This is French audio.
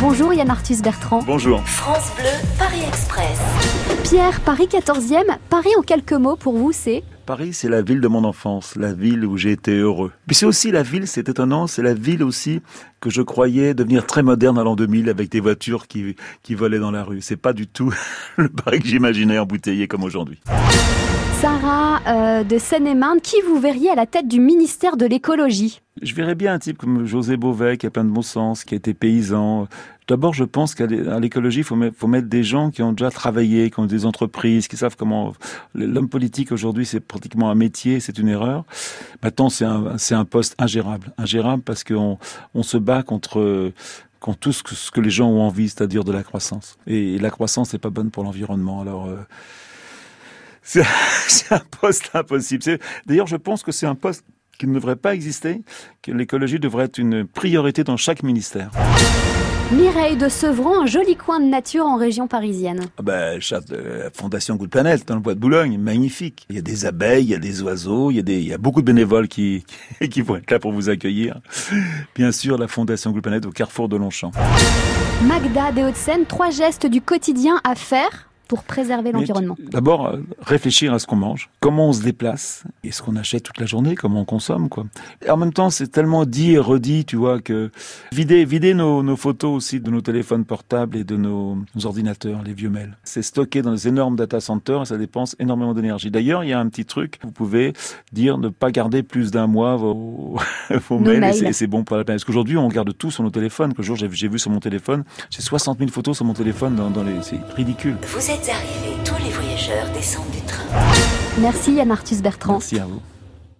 Bonjour Yann Arthus Bertrand. Bonjour. France Bleu, Paris Express. Pierre, Paris 14e. Paris en quelques mots pour vous, c'est? Paris, c'est la ville de mon enfance, la ville où j'ai été heureux. Puis c'est aussi la ville, c'est étonnant, c'est la ville aussi que je croyais devenir très moderne à l'an 2000 avec des voitures qui, qui volaient dans la rue. C'est pas du tout le Paris que j'imaginais embouteillé comme aujourd'hui. Sarah euh, de Seine-et-Marne, qui vous verriez à la tête du ministère de l'écologie? Je verrais bien un type comme José Beauvais, qui a plein de bon sens, qui a été paysan. D'abord, je pense qu'à l'écologie, il faut, mettre des gens qui ont déjà travaillé, qui ont des entreprises, qui savent comment... L'homme politique aujourd'hui, c'est pratiquement un métier, c'est une erreur. Maintenant, c'est un, poste ingérable. Ingérable parce qu'on on se bat contre tout ce que, ce que les gens ont envie, c'est-à-dire de la croissance. Et, la croissance n'est pas bonne pour l'environnement. Alors... Euh, c'est un poste impossible. D'ailleurs, je pense que c'est un poste qui ne devrait pas exister, que l'écologie devrait être une priorité dans chaque ministère. Mireille de Sevran, un joli coin de nature en région parisienne. Ah ben, la Fondation Good Planète, dans le bois de Boulogne, magnifique. Il y a des abeilles, il y a des oiseaux, il y a, des, il y a beaucoup de bénévoles qui, qui vont être là pour vous accueillir. Bien sûr, la Fondation Good Planète au carrefour de Longchamp. Magda des Hauts-de-Seine, trois gestes du quotidien à faire pour préserver l'environnement D'abord, euh, réfléchir à ce qu'on mange, comment on se déplace, et ce qu'on achète toute la journée, comment on consomme, quoi. Et en même temps, c'est tellement dit et redit, tu vois, que vider, vider nos, nos photos aussi de nos téléphones portables et de nos, ordinateurs, les vieux mails. C'est stocké dans des énormes data centers et ça dépense énormément d'énergie. D'ailleurs, il y a un petit truc, vous pouvez dire ne pas garder plus d'un mois vos, vos mails, et c'est bon pour la planète. Parce qu'aujourd'hui, on garde tout sur nos téléphones. Que jour, j'ai vu sur mon téléphone, j'ai 60 000 photos sur mon téléphone dans, dans les, c'est ridicule. Vous êtes arrivés, tous les voyageurs descendent du train. Merci Yann Arthus Bertrand. Merci à vous.